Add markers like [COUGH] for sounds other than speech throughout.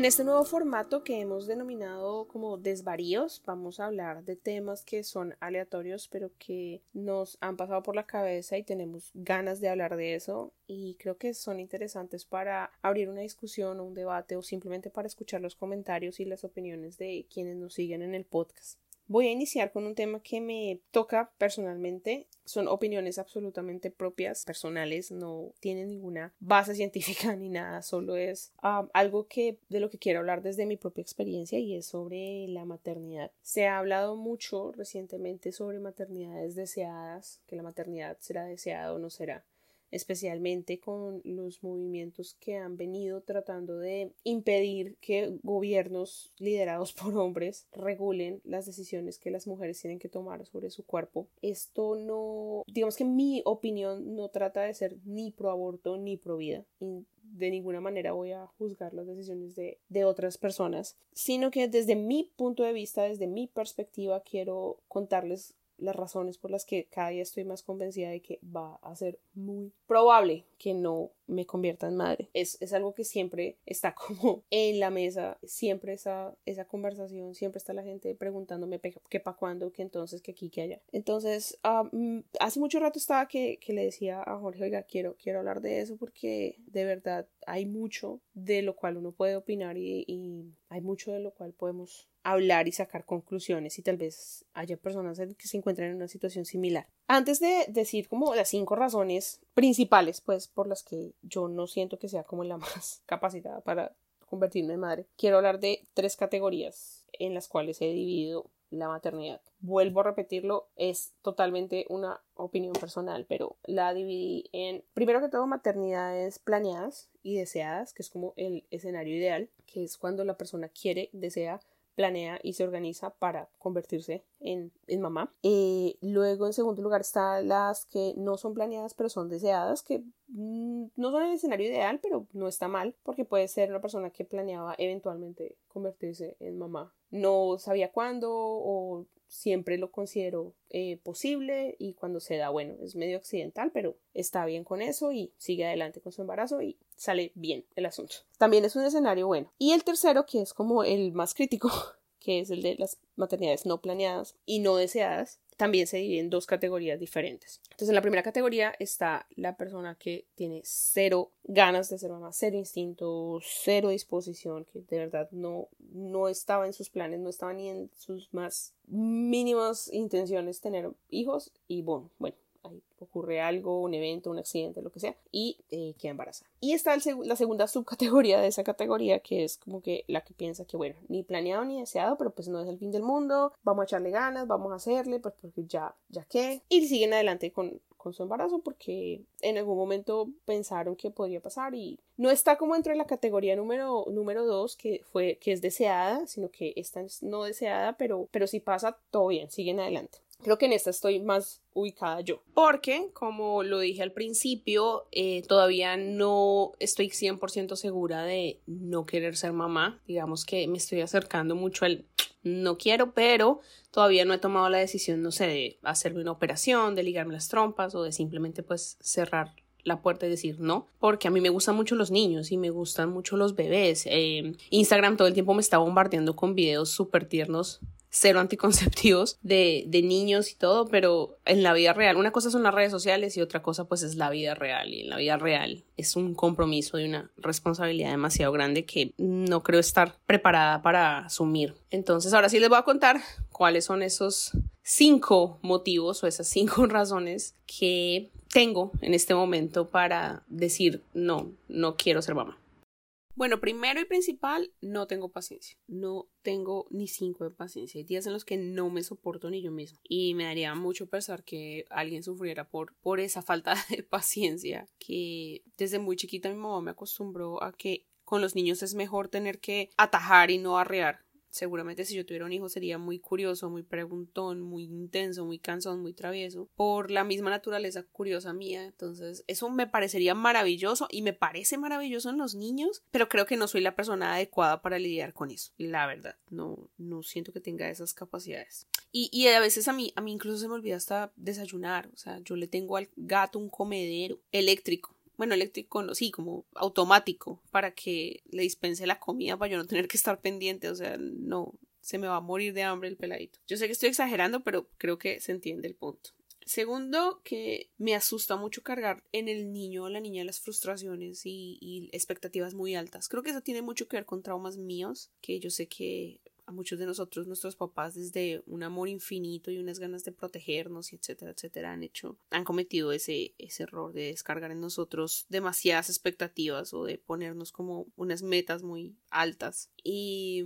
En este nuevo formato que hemos denominado como desvaríos, vamos a hablar de temas que son aleatorios, pero que nos han pasado por la cabeza y tenemos ganas de hablar de eso y creo que son interesantes para abrir una discusión o un debate o simplemente para escuchar los comentarios y las opiniones de quienes nos siguen en el podcast. Voy a iniciar con un tema que me toca personalmente. Son opiniones absolutamente propias, personales, no tienen ninguna base [LAUGHS] científica ni nada, solo es um, algo que de lo que quiero hablar desde mi propia experiencia y es sobre la maternidad. Se ha hablado mucho recientemente sobre maternidades deseadas, que la maternidad será deseada o no será especialmente con los movimientos que han venido tratando de impedir que gobiernos liderados [LAUGHS] por hombres regulen las decisiones que las mujeres tienen que tomar sobre su cuerpo. Esto no, digamos que mi opinión no trata de ser ni pro aborto ni pro vida. de ninguna manera voy a juzgar las decisiones de, de otras personas, sino que desde mi punto de vista, desde mi perspectiva, quiero contarles las razones por las que cada día estoy más convencida de que va a ser muy probable que no me convierta en madre. Es, es algo que siempre está [LAUGHS] como en la mesa, siempre esa, esa conversación, siempre está la gente preguntándome qué para cuándo, qué entonces, qué aquí, qué allá. Entonces, hace mucho rato estaba que, que, le decía a Jorge, oiga, quiero, quiero hablar de eso porque de verdad hay mucho de lo cual uno puede opinar y, hay mucho de lo cual podemos hablar y sacar conclusiones y tal vez haya personas que se encuentran en una situación similar. Antes de decir como las cinco razones principales, pues por las que yo no siento que sea como la [LAUGHS] más capacitada para convertirme en madre, quiero hablar de tres categorías en las cuales he dividido la maternidad. Vuelvo a repetirlo, es totalmente una opinión personal, pero la dividí en, primero que todo, maternidades planeadas y deseadas, que es como el escenario ideal, que es cuando la persona quiere, desea planea y se organiza para convertirse en, en mamá. Eh, luego, en segundo lugar, están las que no son planeadas, pero son deseadas, que mm, no son el escenario ideal, pero no está mal, porque puede ser una persona que planeaba eventualmente convertirse en mamá. No sabía cuándo o siempre lo considero eh, posible y cuando se da, bueno, es medio accidental, pero está bien con eso y sigue adelante con su embarazo y sale bien el asunto. También es un escenario bueno. Y el tercero, que es como el más crítico, [LAUGHS] que es el de las maternidades no planeadas y no deseadas, también se divide en dos categorías diferentes. Entonces, en la primera categoría está la persona que tiene cero ganas de ser mamá, cero instinto, cero disposición, que de verdad no, no estaba en sus planes, no estaba ni en sus más mínimas intenciones tener hijos y bueno, bueno, ocurre algo, un evento, un accidente, lo que sea, y eh, queda embarazada. Y está la segunda subcategoría de esa categoría, que es como que la que piensa que, bueno, ni planeado ni deseado, pero pues no es el fin del mundo, vamos a echarle ganas, vamos a hacerle, pues porque ya, ya que, y siguen adelante con, con su embarazo porque en algún momento pensaron que podría pasar y no está como entre la categoría número número dos que fue que es deseada sino que esta es no deseada pero pero si pasa todo bien siguen adelante Creo que en esta estoy más ubicada yo. Porque, como lo dije al principio, eh, todavía no estoy 100% segura de no querer ser mamá. Digamos que me estoy acercando mucho al no quiero, pero todavía no he tomado la decisión, no sé, de hacerme una operación, de ligarme las trompas o de simplemente pues cerrar la puerta y decir no, porque a mí me gustan mucho los niños y me gustan mucho los bebés. Eh, Instagram todo el tiempo me está bombardeando con videos súper tiernos cero anticonceptivos de, de niños y todo, pero en la vida real, una cosa son las redes sociales y otra cosa pues es la vida real y en la vida real es un compromiso y una responsabilidad demasiado grande que no creo estar preparada para asumir. Entonces ahora sí les voy a contar cuáles son esos cinco motivos o esas cinco [LAUGHS] razones que tengo en este momento para decir no, no quiero ser mamá. Bueno, primero y principal, no tengo paciencia. No tengo ni cinco de paciencia. Hay días en los que no me soporto ni yo misma. Y me daría mucho pesar que alguien sufriera por, por esa falta [LAUGHS] de paciencia. Que desde muy chiquita mi mamá me acostumbró a que con los niños es mejor tener que atajar y no arrear seguramente si yo tuviera un hijo sería muy curioso, muy preguntón, muy intenso, muy cansón, muy travieso, por la misma naturaleza curiosa mía. Entonces, eso me parecería maravilloso y me parece maravilloso en los niños, pero creo que no soy la persona adecuada para lidiar con eso. La verdad, no, no siento que tenga esas capacidades. Y, y a veces a mí, a mí incluso se me olvida hasta desayunar. O sea, yo le tengo al gato un comedero eléctrico bueno, eléctrico no, sí, como automático para que le dispense la comida para yo no tener que estar pendiente, o sea, no, se me va a morir de hambre el peladito. Yo sé que estoy exagerando, pero creo que se entiende el punto. Segundo, que me asusta mucho cargar en el niño o la niña las frustraciones y, y, expectativas muy altas. Creo que eso tiene mucho que ver con traumas míos, que yo sé que muchos de nosotros, nuestros papás, desde un amor infinito y unas ganas de protegernos y etcétera, etcétera, han hecho, han cometido ese, ese error de descargar en nosotros demasiadas expectativas o de ponernos como unas metas muy altas. Y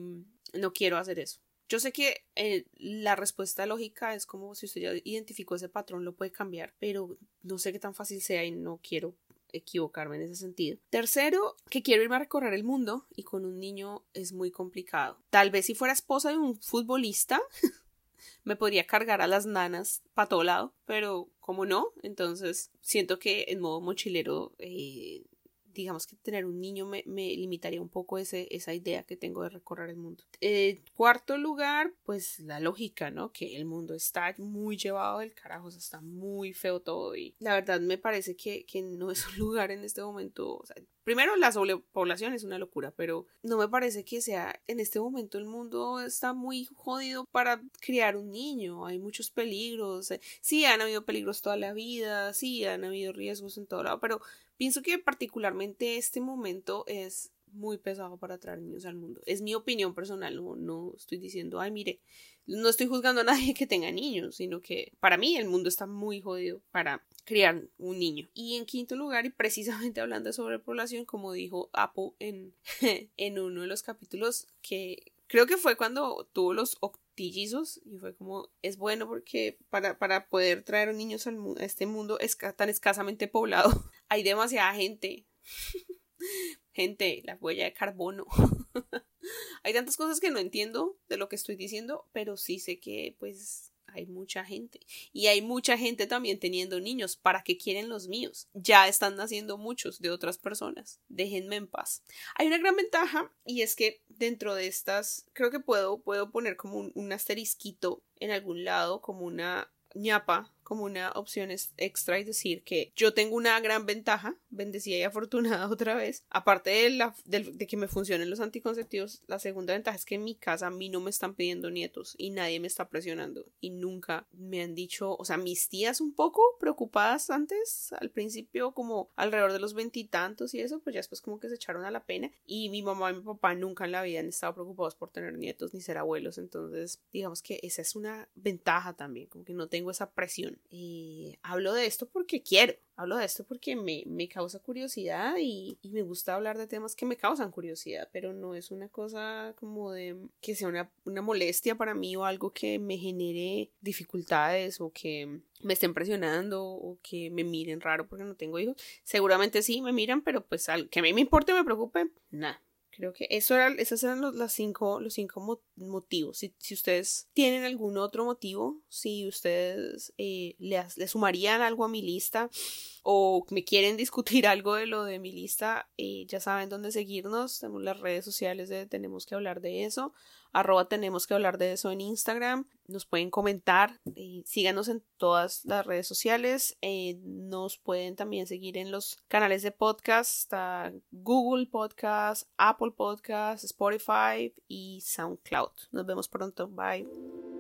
no quiero hacer eso. Yo sé que eh, la respuesta lógica es como si usted ya identificó ese patrón, lo puede cambiar, pero no sé qué tan fácil sea y no quiero equivocarme en ese sentido. Tercero, que quiero irme a recorrer el mundo y con un niño es muy complicado. Tal vez si fuera esposa de un futbolista, [LAUGHS] me podría cargar a las nanas para todo lado, pero como no, entonces siento que en modo mochilero eh, digamos que tener un niño me, limitaría un poco ese, esa idea que tengo de recorrer el mundo. Eh, cuarto lugar, pues la lógica, ¿no? Que el mundo está muy llevado del carajo, está muy feo todo y la verdad me parece que, no es un [LAUGHS] lugar en este momento, Primero, la sobrepoblación es una locura, pero no me parece que sea en este momento el mundo está muy jodido para criar un niño. Hay muchos peligros. Sí, han habido peligros toda la vida, sí, han habido riesgos en todo lado, pero pienso que particularmente este momento es muy pesado para traer niños al mundo. Es mi opinión personal, no, no estoy diciendo, ay, mire, no estoy juzgando a nadie que tenga niños, sino que para mí el mundo está muy jodido para criar un niño. Y en quinto lugar, y precisamente hablando de sobrepoblación, como dijo Apo en, [LAUGHS] en uno de los capítulos, que creo que fue cuando tuvo los y fue como es bueno porque para, para poder traer niños al, a este mundo tan escasamente poblado [LAUGHS] hay demasiada gente. [LAUGHS] Gente la huella de carbono. [LAUGHS] Hay tantas cosas que no entiendo de lo que estoy diciendo pero sí sé que pues hay mucha gente. Y hay mucha gente también teniendo niños. ¿Para qué quieren los míos? Ya están naciendo muchos de otras personas. Déjenme en paz. Hay una gran ventaja y es que dentro de estas, creo que puedo, puedo poner como un, un asterisquito en algún lado, como una ñapa como una opción extra y decir que yo tengo una gran ventaja, bendecida y afortunada [LAUGHS] otra vez, aparte de, la, de, que me funcionen los anticonceptivos, la segunda ventaja es que en mi casa a mí no me están pidiendo nietos y nadie me está presionando. Y nunca me han dicho, o sea, mis tías un poco preocupadas antes, al principio como alrededor de los veintitantos y, eso, pues ya después como que se echaron a la pena. Y mi mamá y mi papá nunca en la vida han estado preocupados por tener nietos ni ser abuelos, entonces digamos que esa es una ventaja también, como que no tengo esa presión. Y hablo de esto porque quiero, hablo de esto porque me, me causa curiosidad y, y, me gusta hablar de temas que me causan curiosidad, pero no es una cosa como de que sea una, una molestia para mí o algo que me genere dificultades o que me estén presionando o que me miren raro porque no tengo hijos. Seguramente sí me miran, pero pues al que a mí me importe, me preocupe, nada. Creo que eso era, esos eran los, las cinco, los cinco motivos. Si, si, ustedes tienen algún otro motivo, si ustedes eh, le, le, sumarían algo a mi lista o me quieren discutir [LAUGHS] algo de lo de mi lista, eh, ya saben dónde seguirnos. Tenemos las redes sociales de Tenemos que hablar de eso arroba tenemos que hablar de eso en Instagram. Nos pueden comentar, eh, síganos en todas las redes sociales. Eh, nos pueden también seguir en los canales de podcast, Google Podcast, Apple Podcast, Spotify y SoundCloud. Nos vemos pronto. Bye.